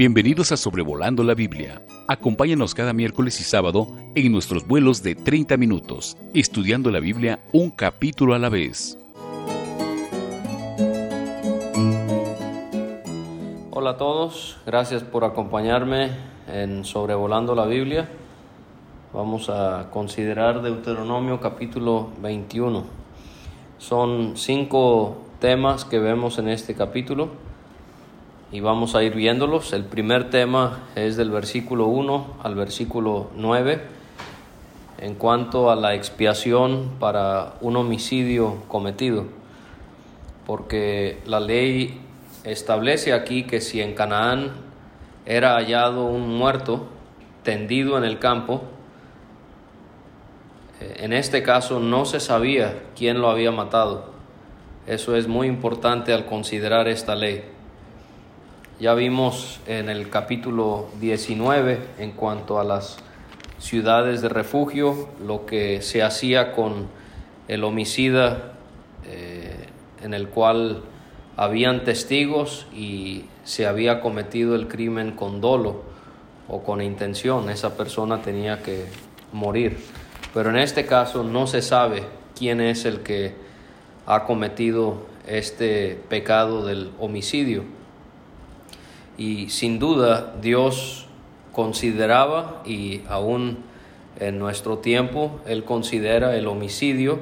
Bienvenidos a Sobrevolando la Biblia. Acompáñanos cada miércoles y sábado en nuestros vuelos de 30 minutos, estudiando la Biblia un capítulo a la vez. Hola a todos, gracias por acompañarme en Sobrevolando la Biblia. Vamos a considerar Deuteronomio capítulo 21. Son cinco temas que vemos en este capítulo y vamos a ir viéndolos. El primer tema es del versículo 1 al versículo 9 en cuanto a la expiación para un homicidio cometido, porque la ley establece aquí que si en Canaán era hallado un muerto tendido en el campo, eh, en este caso no se sabía quién lo había matado. Eso es muy importante al considerar esta ley. Ya vimos en el capítulo 19 en cuanto a las ciudades de refugio, lo que se hacía con el homicida eh, en el cual habían testigos y se había cometido el crimen con dolo o con intención. Esa persona tenía que morir. Pero en este caso no se sabe quién es el que ha cometido este pecado del homicidio y sin duda Dios consideraba y aún en nuestro tiempo Él considera el homicidio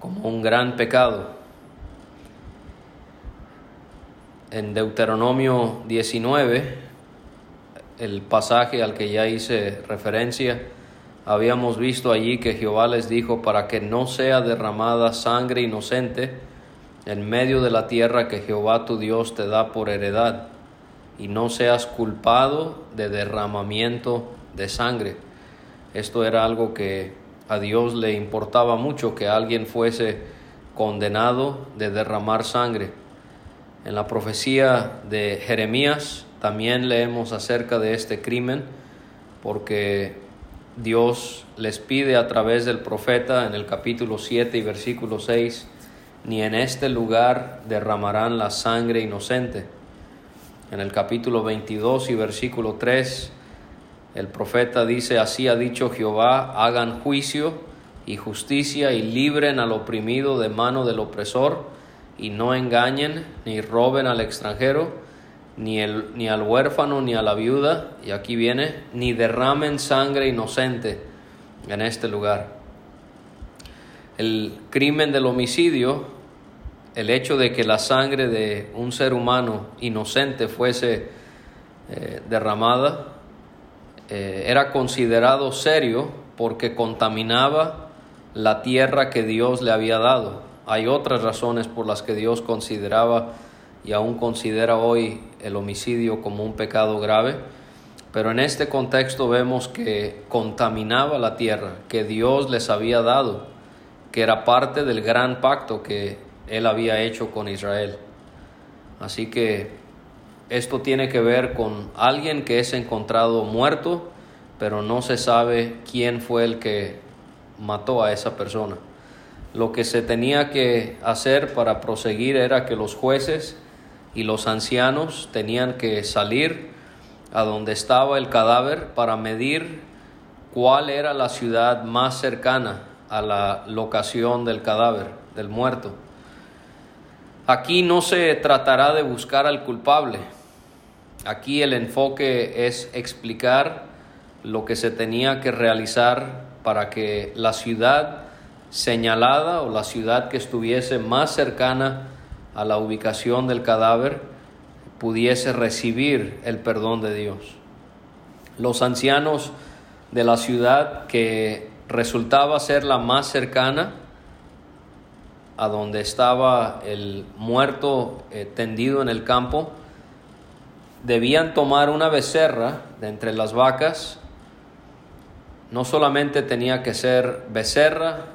como un gran pecado. En Deuteronomio 19, el pasaje al que ya hice referencia, habíamos visto allí que Jehová les dijo para que no sea derramada sangre inocente en medio de la tierra que Jehová tu Dios te da por heredad y no seas culpado de derramamiento de sangre. Esto era algo que a Dios le importaba mucho, que alguien fuese condenado de derramar sangre. En la profecía de Jeremías también leemos acerca de este crimen, porque Dios les pide a través del profeta en el capítulo 7 y versículo 6, ni en este lugar derramarán la sangre inocente en el capítulo 22 y versículo 3, el profeta dice, así ha dicho Jehová, hagan juicio y justicia y libren al oprimido de mano del opresor y no engañen ni roben al extranjero, ni, el, ni al huérfano ni a la viuda, y aquí viene, ni derramen sangre inocente en este lugar. El crimen del homicidio el hecho de que la sangre de un ser humano inocente fuese eh, derramada eh, era considerado serio porque contaminaba la tierra que Dios le había dado. Hay otras razones por las que Dios consideraba y aún considera hoy el homicidio como un pecado grave, pero en este contexto vemos que contaminaba la tierra que Dios les había dado, que era parte del gran pacto que él había hecho con Israel. Así que esto tiene que ver con alguien que es encontrado muerto, pero no se sabe quién fue el que mató a esa persona. Lo que se tenía que hacer para proseguir era que los jueces y los ancianos tenían que salir a donde estaba el cadáver para medir cuál era la ciudad más cercana a la locación del cadáver, del muerto. Aquí no se tratará de buscar al culpable. Aquí el enfoque es explicar lo que se tenía que realizar para que la ciudad señalada o la ciudad que estuviese más cercana a la ubicación del cadáver pudiese recibir el perdón de Dios. Los ancianos de la ciudad que resultaba ser la más cercana a donde estaba el muerto eh, tendido en el campo, debían tomar una becerra de entre las vacas. No solamente tenía que ser becerra,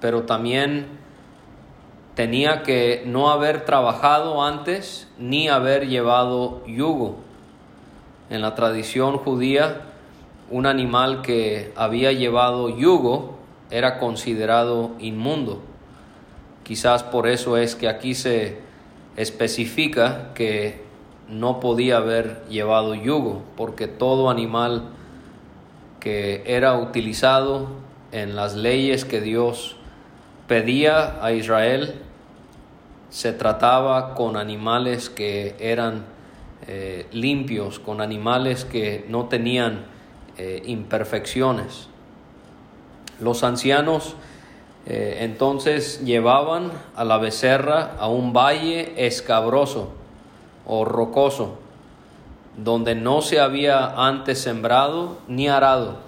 pero también tenía que no haber trabajado antes ni haber llevado yugo. En la tradición judía, un animal que había llevado yugo era considerado inmundo. Quizás por eso es que aquí se especifica que no podía haber llevado yugo, porque todo animal que era utilizado en las leyes que Dios pedía a Israel se trataba con animales que eran eh, limpios, con animales que no tenían eh, imperfecciones. Los ancianos eh, entonces llevaban a la becerra a un valle escabroso o rocoso, donde no se había antes sembrado ni arado,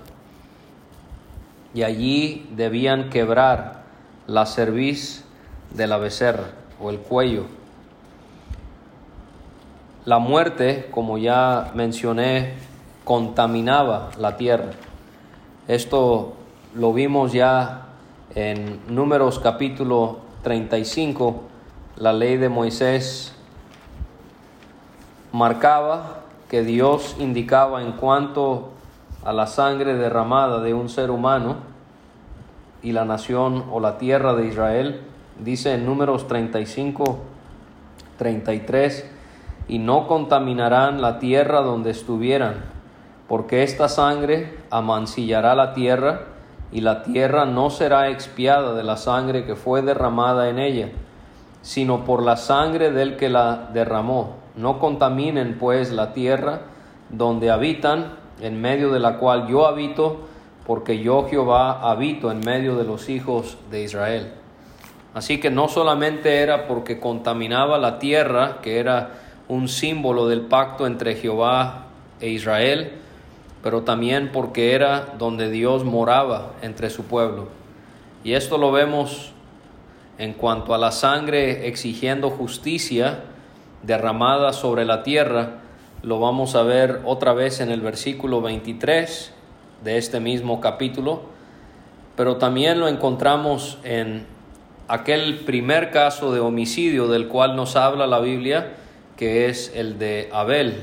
y allí debían quebrar la cerviz de la becerra o el cuello. La muerte, como ya mencioné, contaminaba la tierra. Esto lo vimos ya en Números capítulo 35, la ley de Moisés marcaba que Dios indicaba en cuanto a la sangre derramada de un ser humano y la nación o la tierra de Israel, dice en Números 35, 33, y no contaminarán la tierra donde estuvieran, porque esta sangre amancillará la tierra, y la tierra no será expiada de la sangre que fue derramada en ella, sino por la sangre del que la derramó. No contaminen pues la tierra donde habitan, en medio de la cual yo habito, porque yo Jehová habito en medio de los hijos de Israel. Así que no solamente era porque contaminaba la tierra, que era un símbolo del pacto entre Jehová e Israel, pero también porque era donde Dios moraba entre su pueblo. Y esto lo vemos en cuanto a la sangre exigiendo justicia derramada sobre la tierra, lo vamos a ver otra vez en el versículo 23 de este mismo capítulo, pero también lo encontramos en aquel primer caso de homicidio del cual nos habla la Biblia, que es el de Abel,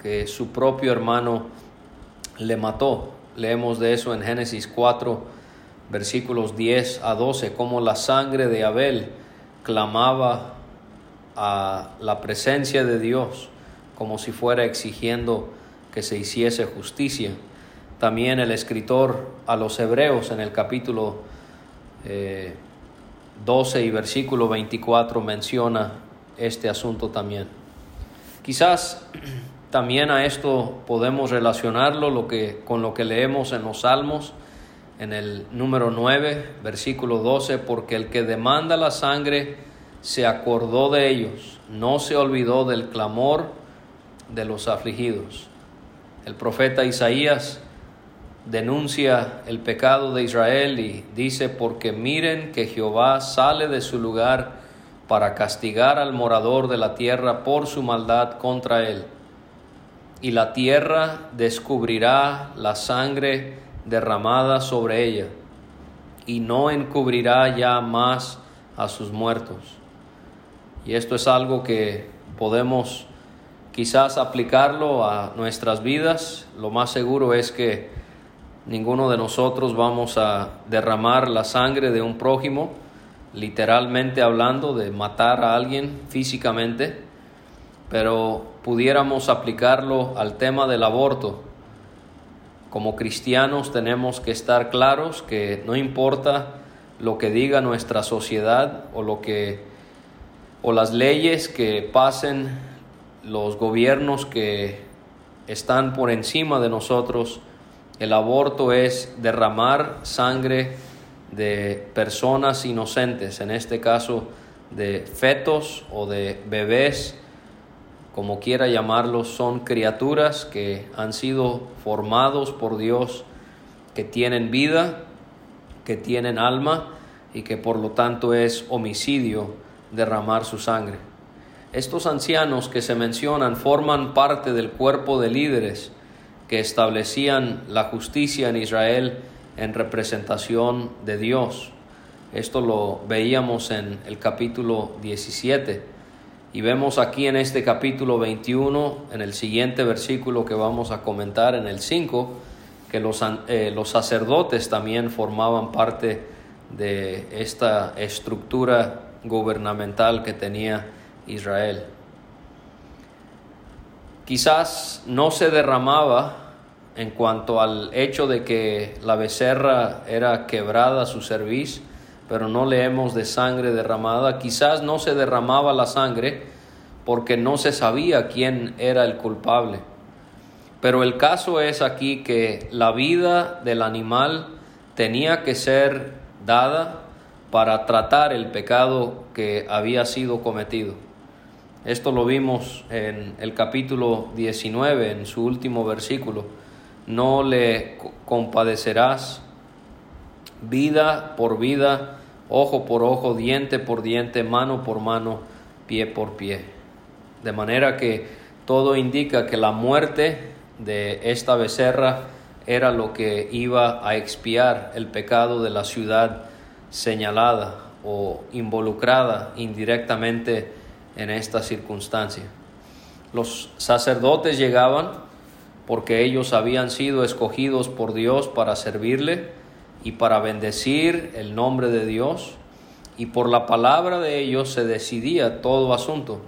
que su propio hermano le mató. Leemos de eso en Génesis 4, versículos 10 a 12, como la sangre de Abel clamaba a la presencia de Dios, como si fuera exigiendo que se hiciese justicia. También el escritor a los hebreos en el capítulo 12 eh, y versículo 24 menciona este asunto también. Quizás también a esto podemos relacionarlo lo que, con lo que leemos en los Salmos, en el número 9, versículo 12, porque el que demanda la sangre se acordó de ellos, no se olvidó del clamor de los afligidos. El profeta Isaías denuncia el pecado de Israel y dice, porque miren que Jehová sale de su lugar para castigar al morador de la tierra por su maldad contra él y la tierra descubrirá la sangre derramada sobre ella, y no encubrirá ya más a sus muertos. Y esto es algo que podemos quizás aplicarlo a nuestras vidas. Lo más seguro es que ninguno de nosotros vamos a derramar la sangre de un prójimo, literalmente hablando, de matar a alguien físicamente pero pudiéramos aplicarlo al tema del aborto. Como cristianos tenemos que estar claros que no importa lo que diga nuestra sociedad o lo que o las leyes que pasen los gobiernos que están por encima de nosotros, el aborto es derramar sangre de personas inocentes, en este caso de fetos o de bebés como quiera llamarlos, son criaturas que han sido formados por Dios, que tienen vida, que tienen alma y que por lo tanto es homicidio derramar su sangre. Estos ancianos que se mencionan forman parte del cuerpo de líderes que establecían la justicia en Israel en representación de Dios. Esto lo veíamos en el capítulo 17 y vemos aquí en este capítulo 21, en el siguiente versículo que vamos a comentar, en el 5, que los, eh, los sacerdotes también formaban parte de esta estructura gubernamental que tenía Israel. quizás no se derramaba en cuanto al hecho de que la becerra era quebrada su cerviz, pero no leemos de sangre derramada. Quizás no se derramaba la sangre porque no se sabía quién era el culpable. Pero el caso es aquí que la vida del animal tenía que ser dada para tratar el pecado que había sido cometido. Esto lo vimos en el capítulo 19, en su último versículo. No le compadecerás vida por vida, ojo por ojo, diente por diente, mano por mano, pie por pie. De manera que todo indica que la muerte de esta becerra era lo que iba a expiar el pecado de la ciudad señalada o involucrada indirectamente en esta circunstancia. Los sacerdotes llegaban porque ellos habían sido escogidos por Dios para servirle y para bendecir el nombre de Dios, y por la palabra de ellos se decidía todo asunto.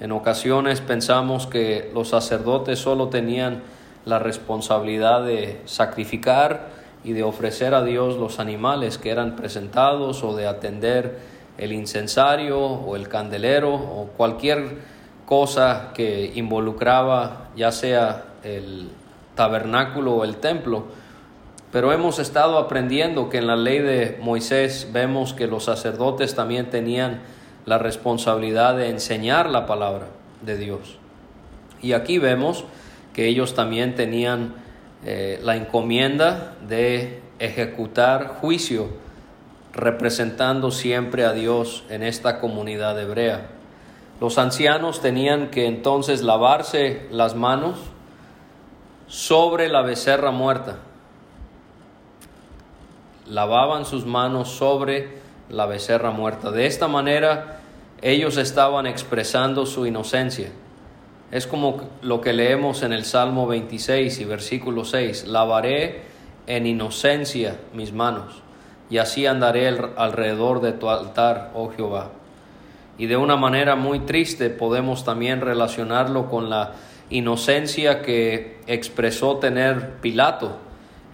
En ocasiones pensamos que los sacerdotes solo tenían la responsabilidad de sacrificar y de ofrecer a Dios los animales que eran presentados o de atender el incensario o el candelero o cualquier cosa que involucraba ya sea el tabernáculo o el templo. Pero hemos estado aprendiendo que en la ley de Moisés vemos que los sacerdotes también tenían la responsabilidad de enseñar la palabra de Dios. Y aquí vemos que ellos también tenían eh, la encomienda de ejecutar juicio representando siempre a Dios en esta comunidad hebrea. Los ancianos tenían que entonces lavarse las manos sobre la becerra muerta. Lavaban sus manos sobre la becerra muerta. De esta manera ellos estaban expresando su inocencia. Es como lo que leemos en el Salmo 26 y versículo 6. Lavaré en inocencia mis manos y así andaré alrededor de tu altar, oh Jehová. Y de una manera muy triste podemos también relacionarlo con la inocencia que expresó tener Pilato,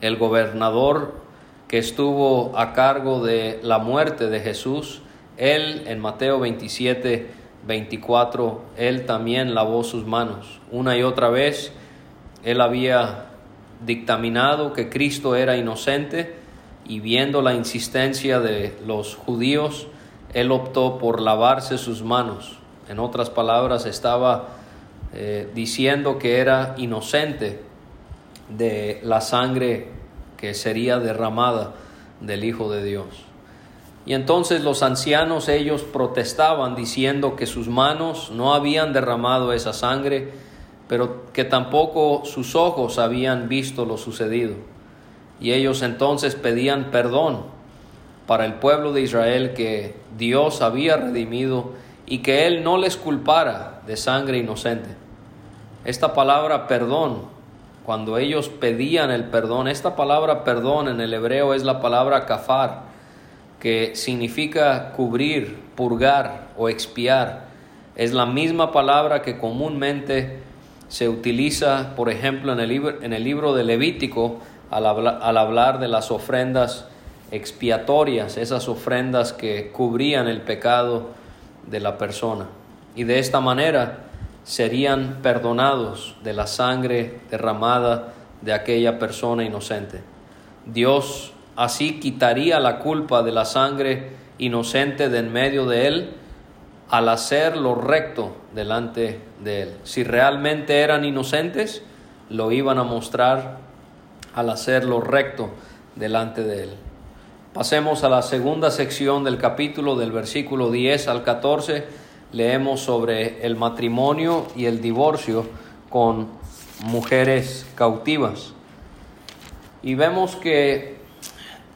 el gobernador que estuvo a cargo de la muerte de Jesús. Él en Mateo 27, 24, él también lavó sus manos. Una y otra vez, él había dictaminado que Cristo era inocente y viendo la insistencia de los judíos, él optó por lavarse sus manos. En otras palabras, estaba eh, diciendo que era inocente de la sangre que sería derramada del Hijo de Dios. Y entonces los ancianos ellos protestaban diciendo que sus manos no habían derramado esa sangre, pero que tampoco sus ojos habían visto lo sucedido. Y ellos entonces pedían perdón para el pueblo de Israel que Dios había redimido y que Él no les culpara de sangre inocente. Esta palabra perdón, cuando ellos pedían el perdón, esta palabra perdón en el hebreo es la palabra kafar, que significa cubrir, purgar o expiar. Es la misma palabra que comúnmente se utiliza, por ejemplo, en el libro, en el libro de Levítico al, hablar, de las ofrendas expiatorias, esas ofrendas que cubrían el pecado de la persona. Y de esta manera serían perdonados de la sangre derramada de aquella persona inocente. Dios así quitaría la culpa de la sangre inocente de en medio de él al hacer lo recto delante de él. Si realmente eran inocentes, lo iban a mostrar al hacerlo recto delante de Él. Pasemos a la segunda sección del capítulo, del versículo 10 al 14. Leemos sobre el matrimonio y el divorcio con mujeres cautivas. Y vemos que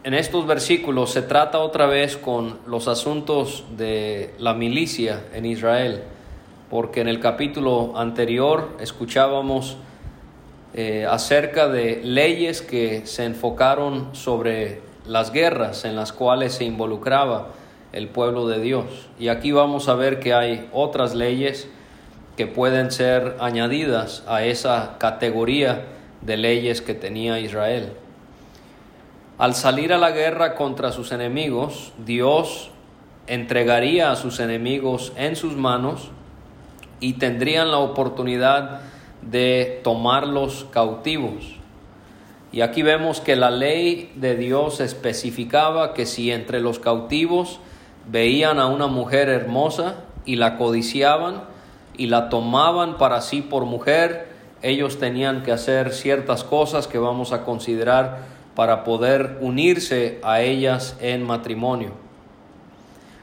en estos versículos se trata otra vez con los asuntos de la milicia en Israel, porque en el capítulo anterior escuchábamos eh, acerca de leyes que se enfocaron sobre las guerras en las cuales se involucraba el pueblo de Dios. Y aquí vamos a ver que hay otras leyes que pueden ser añadidas a esa categoría de leyes que tenía Israel. Al salir a la guerra contra sus enemigos, Dios entregaría a sus enemigos en sus manos y tendrían la oportunidad de tomarlos cautivos. Y aquí vemos que la ley de Dios especificaba que si entre los cautivos veían a una mujer hermosa y la codiciaban y la tomaban para sí por mujer, ellos tenían que hacer ciertas cosas que vamos a considerar para poder unirse a ellas en matrimonio.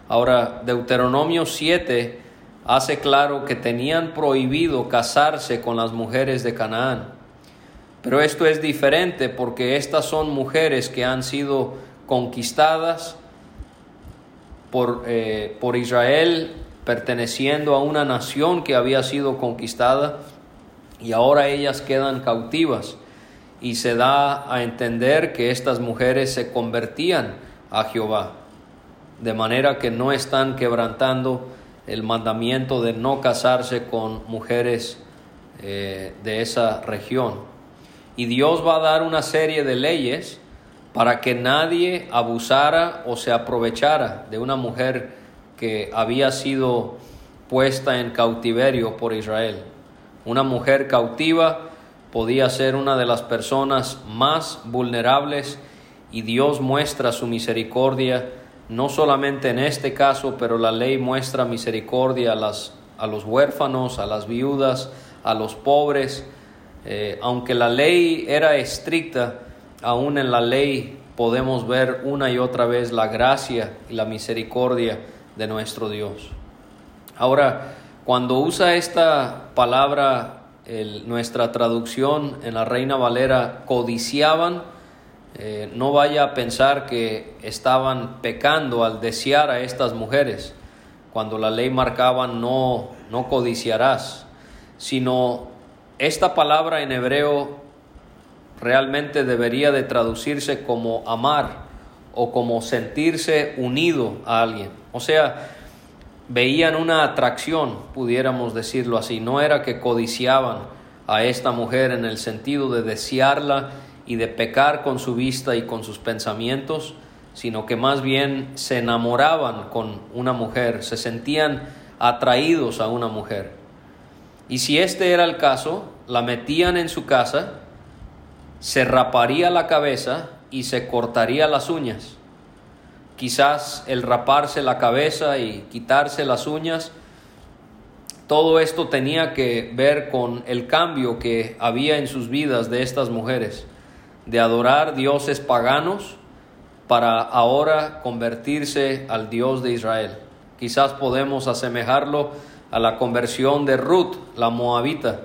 Ahora, Deuteronomio 7 hace claro que tenían prohibido casarse con las mujeres de Canaán. Pero esto es diferente porque estas son mujeres que han sido conquistadas por, eh, por Israel perteneciendo a una nación que había sido conquistada y ahora ellas quedan cautivas y se da a entender que estas mujeres se convertían a Jehová, de manera que no están quebrantando el mandamiento de no casarse con mujeres eh, de esa región. Y Dios va a dar una serie de leyes para que nadie abusara o se aprovechara de una mujer que había sido puesta en cautiverio por Israel. Una mujer cautiva podía ser una de las personas más vulnerables y Dios muestra su misericordia no solamente en este caso, pero la ley muestra misericordia a, los huérfanos, a las viudas, a los pobres. Eh, aunque la ley era estricta, aún en la ley podemos ver una y otra vez la gracia y la misericordia de nuestro Dios. Ahora, cuando usa esta palabra, nuestra traducción en la Reina Valera, codiciaban, eh, no vaya a pensar que estaban pecando al desear a estas mujeres, cuando la ley marcaba no, no codiciarás, sino esta palabra en hebreo realmente debería de traducirse como amar o como sentirse unido a alguien. O sea, veían una atracción, pudiéramos decirlo así. No era que codiciaban a esta mujer en el sentido de desearla y de pecar con su vista y con sus pensamientos, sino que más bien se enamoraban con una mujer, se sentían atraídos a una mujer. Y si este era el caso, la metían en su casa, se raparía la cabeza y se cortaría las uñas. Quizás el raparse la cabeza y quitarse las uñas, todo esto tenía que ver con el cambio que había en sus vidas de estas mujeres, de adorar dioses paganos para ahora convertirse al Dios de Israel. Quizás podemos asemejarlo a la conversión de Ruth, la moabita,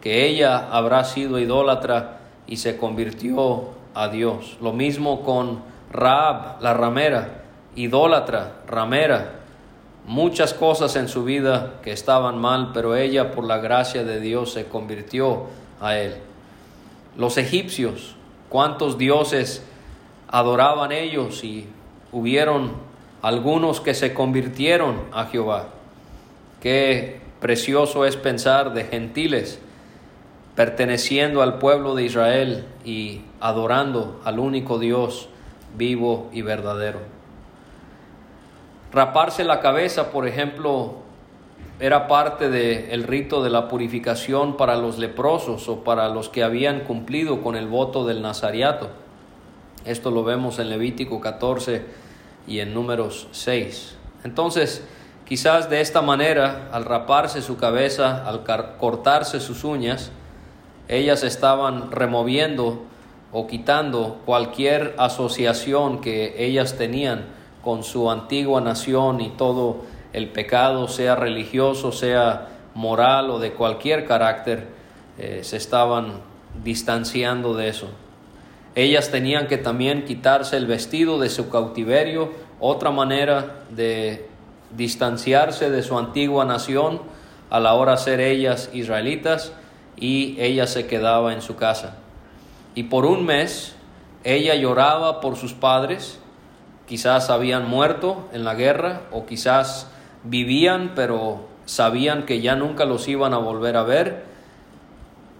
que ella habrá sido idólatra y se convirtió a Dios. Lo mismo con Raab, la ramera, idólatra, ramera, muchas cosas en su vida que estaban mal, pero ella por la gracia de Dios se convirtió a él. Los egipcios, cuántos dioses adoraban ellos y hubieron algunos que se convirtieron a Jehová. Qué precioso es pensar de gentiles perteneciendo al pueblo de Israel y adorando al único Dios vivo y verdadero. Raparse la cabeza, por ejemplo, era parte del rito de la purificación para los leprosos o para los que habían cumplido con el voto del nazariato. Esto lo vemos en Levítico 14 y en Números 6. Entonces, quizás de esta manera, al raparse su cabeza, al cortarse sus uñas, ellas estaban removiendo o quitando cualquier asociación que ellas tenían con su antigua nación y todo el pecado, sea religioso, sea moral o de cualquier carácter, eh, se estaban distanciando de eso. Ellas tenían que también quitarse el vestido de su cautiverio, otra manera de distanciarse de su antigua nación a la hora de ser ellas israelitas y ella se quedaba en su casa. Y por un mes ella lloraba por sus padres, quizás habían muerto en la guerra o quizás vivían pero sabían que ya nunca los iban a volver a ver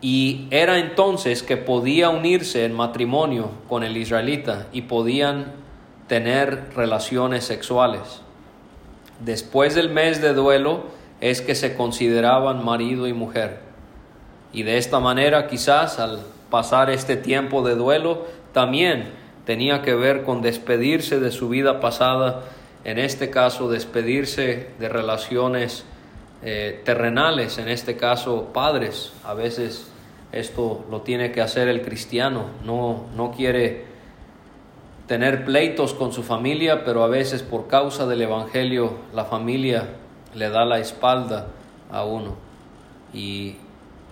y era entonces que podía unirse en matrimonio con el israelita y podían tener relaciones sexuales. Después del mes de duelo es que se consideraban marido y mujer. Y de esta manera quizás al pasar este tiempo de duelo también tenía que ver con despedirse de su vida pasada, en este caso despedirse de relaciones eh, terrenales, en este caso padres, a veces esto lo tiene que hacer el cristiano. No, no quiere tener pleitos con su familia, pero a veces por causa del Evangelio la familia le da la espalda a uno. Y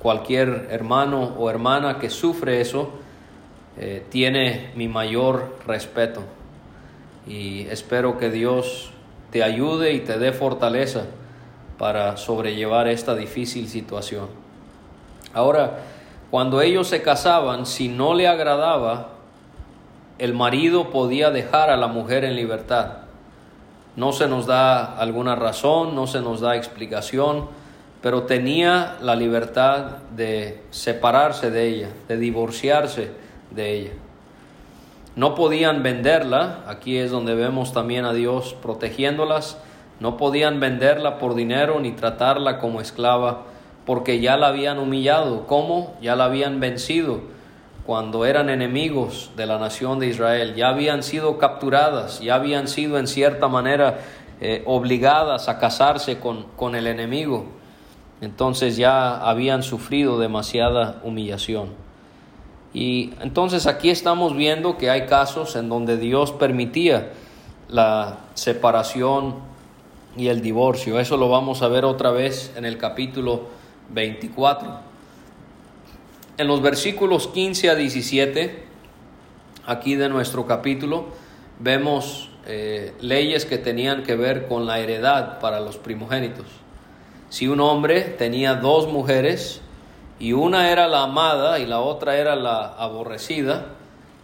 cualquier hermano o hermana que sufre eso eh, tiene mi mayor respeto. Y espero que Dios te ayude y te dé fortaleza para sobrellevar esta difícil situación. Ahora, cuando ellos se casaban, si no le agradaba, el marido podía dejar a la mujer en libertad. No se nos da alguna razón, no se nos da explicación, pero tenía la libertad de separarse de ella, de divorciarse de ella. No podían venderla, aquí es donde vemos también a Dios protegiéndolas, no podían venderla por dinero ni tratarla como esclava porque ya la habían humillado. ¿Cómo? Ya la habían vencido cuando eran enemigos de la nación de Israel. Ya habían sido capturadas, ya habían sido en cierta manera eh, obligadas a casarse con, con el enemigo. Entonces ya habían sufrido demasiada humillación. Y entonces aquí estamos viendo que hay casos en donde Dios permitía la separación y el divorcio. Eso lo vamos a ver otra vez en el capítulo 24. En los versículos 15 a 17, aquí de nuestro capítulo, vemos eh, leyes que tenían que ver con la heredad para los primogénitos. Si un hombre tenía dos mujeres y una era la amada y la otra era la aborrecida,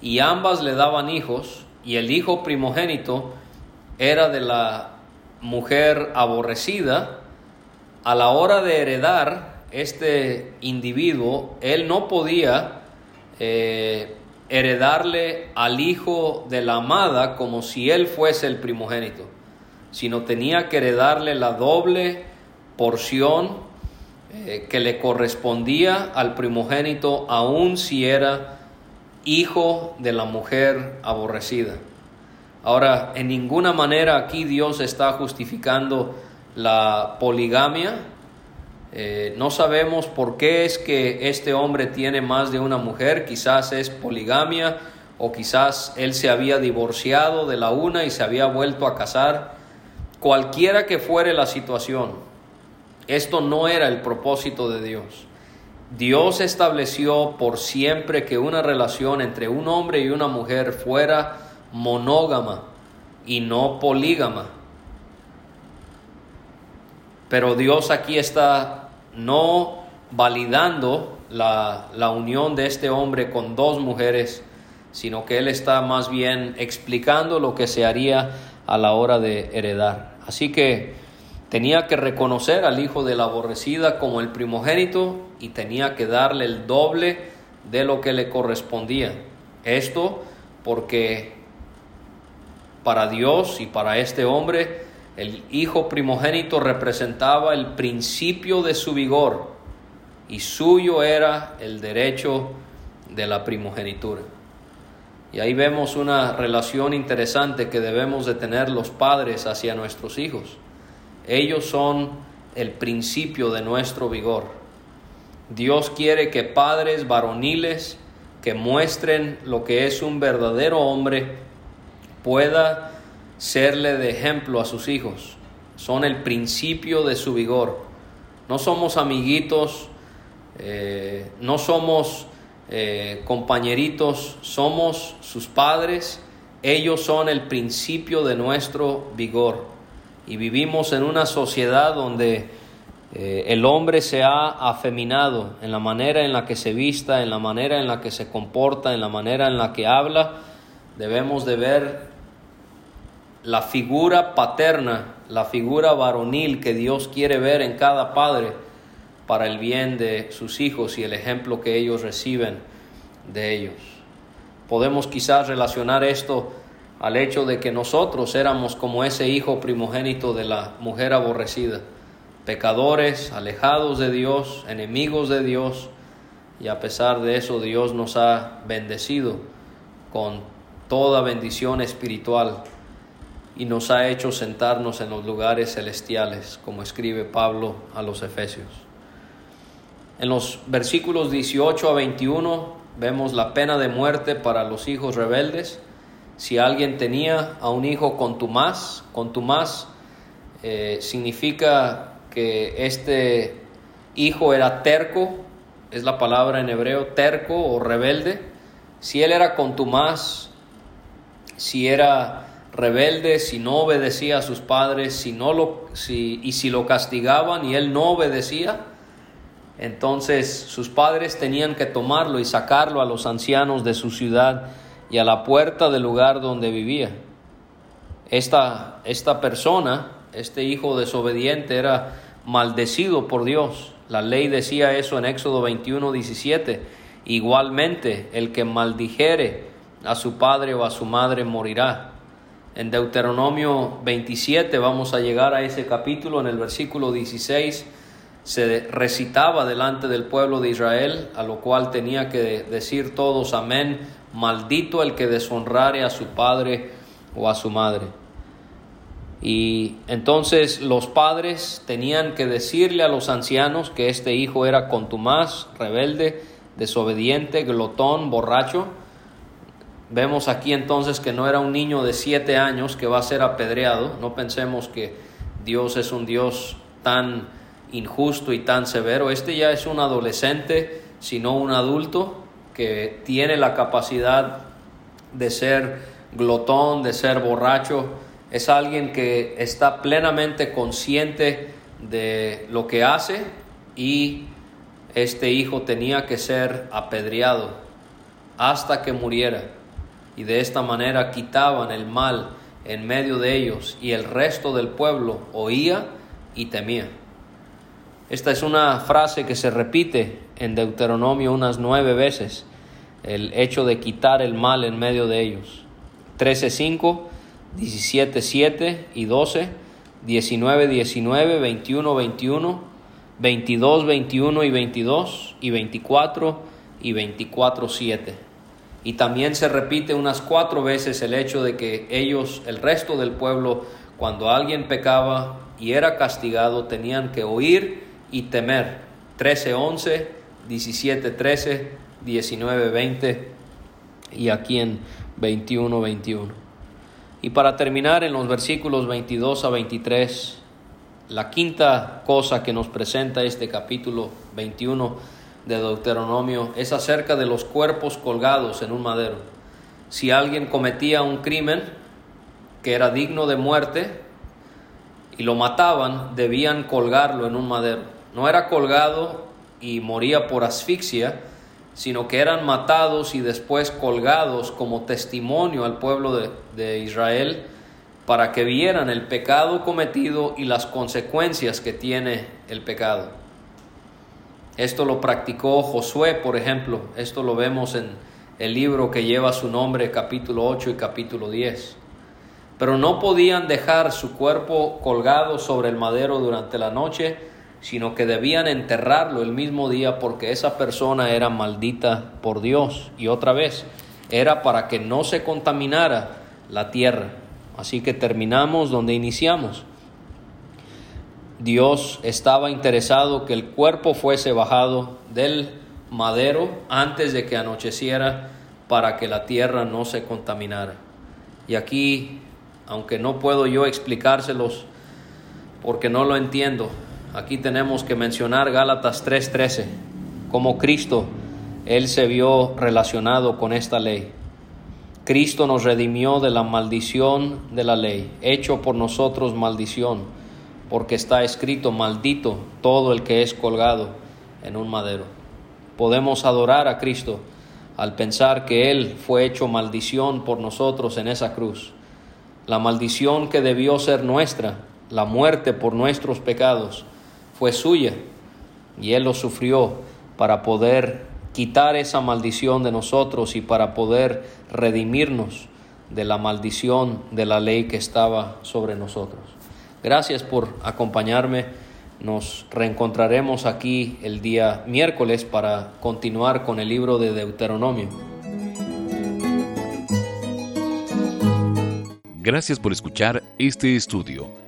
y ambas le daban hijos, y el hijo primogénito era de la mujer aborrecida, a la hora de heredar, este individuo, él no podía eh, heredarle al hijo de la amada como si él fuese el primogénito, sino tenía que heredarle la doble porción eh, que le correspondía al primogénito, aun si era hijo de la mujer aborrecida. Ahora, en ninguna manera aquí Dios está justificando la poligamia, eh, no sabemos por qué es que este hombre tiene más de una mujer, quizás es poligamia o quizás él se había divorciado de la una y se había vuelto a casar. Cualquiera que fuere la situación, esto no era el propósito de Dios. Dios estableció por siempre que una relación entre un hombre y una mujer fuera monógama y no polígama. Pero Dios aquí está no validando la, la, unión de este hombre con dos mujeres, sino que Él está más bien explicando lo que se haría a la hora de heredar. Así que tenía que reconocer al hijo de la aborrecida como el primogénito y tenía que darle el doble de lo que le correspondía. Esto porque para Dios y para este hombre el hijo primogénito representaba el principio de su vigor y suyo era el derecho de la primogenitura. Y ahí vemos una relación interesante que debemos de tener los padres hacia nuestros hijos. Ellos son el principio de nuestro vigor. Dios quiere que padres varoniles que muestren lo que es un verdadero hombre pueda serle de ejemplo a sus hijos. Son el principio de su vigor. No somos amiguitos, eh, no somos eh, compañeritos, somos sus padres. Ellos son el principio de nuestro vigor. Y vivimos en una sociedad donde eh, el hombre se ha afeminado en la manera en la que se vista, en la manera en la que se comporta, en la manera en la que habla. Debemos de ver la figura paterna la figura varonil que Dios quiere ver en cada padre para el bien de sus hijos y el ejemplo que ellos reciben de ellos. Podemos quizás relacionar esto al hecho de que nosotros éramos como ese hijo primogénito de la mujer aborrecida, pecadores, alejados de Dios, enemigos de Dios, y a pesar de eso Dios nos ha bendecido con toda bendición espiritual y nos ha hecho sentarnos en los lugares celestiales, como escribe Pablo a los Efesios. En los versículos 18 a 21 vemos la pena de muerte para los hijos rebeldes. Si alguien tenía a un hijo contumaz, contumaz eh, significa que este hijo era terco, es la palabra en hebreo, terco o rebelde. Si él era contumaz, si era rebelde, si no obedecía a sus padres, si no lo, si, y si lo castigaban y él no obedecía, entonces sus padres tenían que tomarlo y sacarlo a los ancianos de su ciudad y a la puerta del lugar donde vivía. Esta, esta persona, este hijo desobediente, era maldecido por Dios. La ley decía eso en Éxodo 21, 17. Igualmente, el que maldijere a su padre o a su madre morirá. En Deuteronomio 27 vamos a llegar a ese capítulo en el versículo 16 se recitaba delante del pueblo de Israel, a lo cual tenía que decir todos amén, maldito el que deshonrare a su padre o a su madre. Y entonces los padres tenían que decirle a los ancianos que este hijo era contumaz, rebelde, desobediente, glotón, borracho. Vemos aquí entonces que no era un niño de siete años que va a ser apedreado. No pensemos que Dios es un Dios tan injusto y tan severo. Este ya es un adolescente, sino un adulto que tiene la capacidad de ser glotón, de ser borracho. Es alguien que está plenamente consciente de lo que hace y este hijo tenía que ser apedreado hasta que muriera. Y de esta manera quitaban el mal en medio de ellos y el resto del pueblo oía y temía. Esta es una frase que se repite en Deuteronomio unas nueve veces, el hecho de quitar el mal en medio de ellos. 13.5, 17.7 y 12, 19, 19, 21, 21, 22, 21 y 22 y 24 y 24, 7. Y también se repite unas cuatro veces el hecho de que ellos, el resto del pueblo, cuando alguien pecaba y era castigado, tenían que oír y temer. 13, 11, 17, 13, 19, 20 y aquí en 21, 21. Y para terminar en los versículos 22 a 23, la quinta cosa que nos presenta este capítulo 21 de Deuteronomio es acerca de los cuerpos colgados en un madero. Si alguien cometía un crimen que era digno de muerte y lo mataban, debían colgarlo en un madero no era colgado y moría por asfixia, sino que eran matados y después colgados como testimonio al pueblo de, de, Israel para que vieran el pecado cometido y las consecuencias que tiene el pecado. Esto lo practicó Josué, por ejemplo, esto lo vemos en el libro que lleva su nombre, capítulo 8 y capítulo 10. Pero no podían dejar su cuerpo colgado sobre el madero durante la noche, sino que debían enterrarlo el mismo día porque esa persona era maldita por Dios. Y otra vez, era para que no se contaminara la tierra. Así que terminamos donde iniciamos. Dios estaba interesado que el cuerpo fuese bajado del madero antes de que anocheciera para que la tierra no se contaminara. Y aquí, aunque no puedo yo explicárselos porque no lo entiendo, Aquí tenemos que mencionar Gálatas 3:13, como Cristo, Él se vio relacionado con esta ley. Cristo nos redimió de la maldición de la ley, hecho por nosotros maldición, porque está escrito, maldito todo el que es colgado en un madero. Podemos adorar a Cristo al pensar que Él fue hecho maldición por nosotros en esa cruz. La maldición que debió ser nuestra la muerte por nuestros pecados fue suya y Él lo sufrió para poder quitar esa maldición de nosotros y para poder redimirnos de la maldición de la ley que estaba sobre nosotros. Gracias por acompañarme. Nos reencontraremos aquí el día miércoles para continuar con el libro de Deuteronomio. Gracias por escuchar este estudio.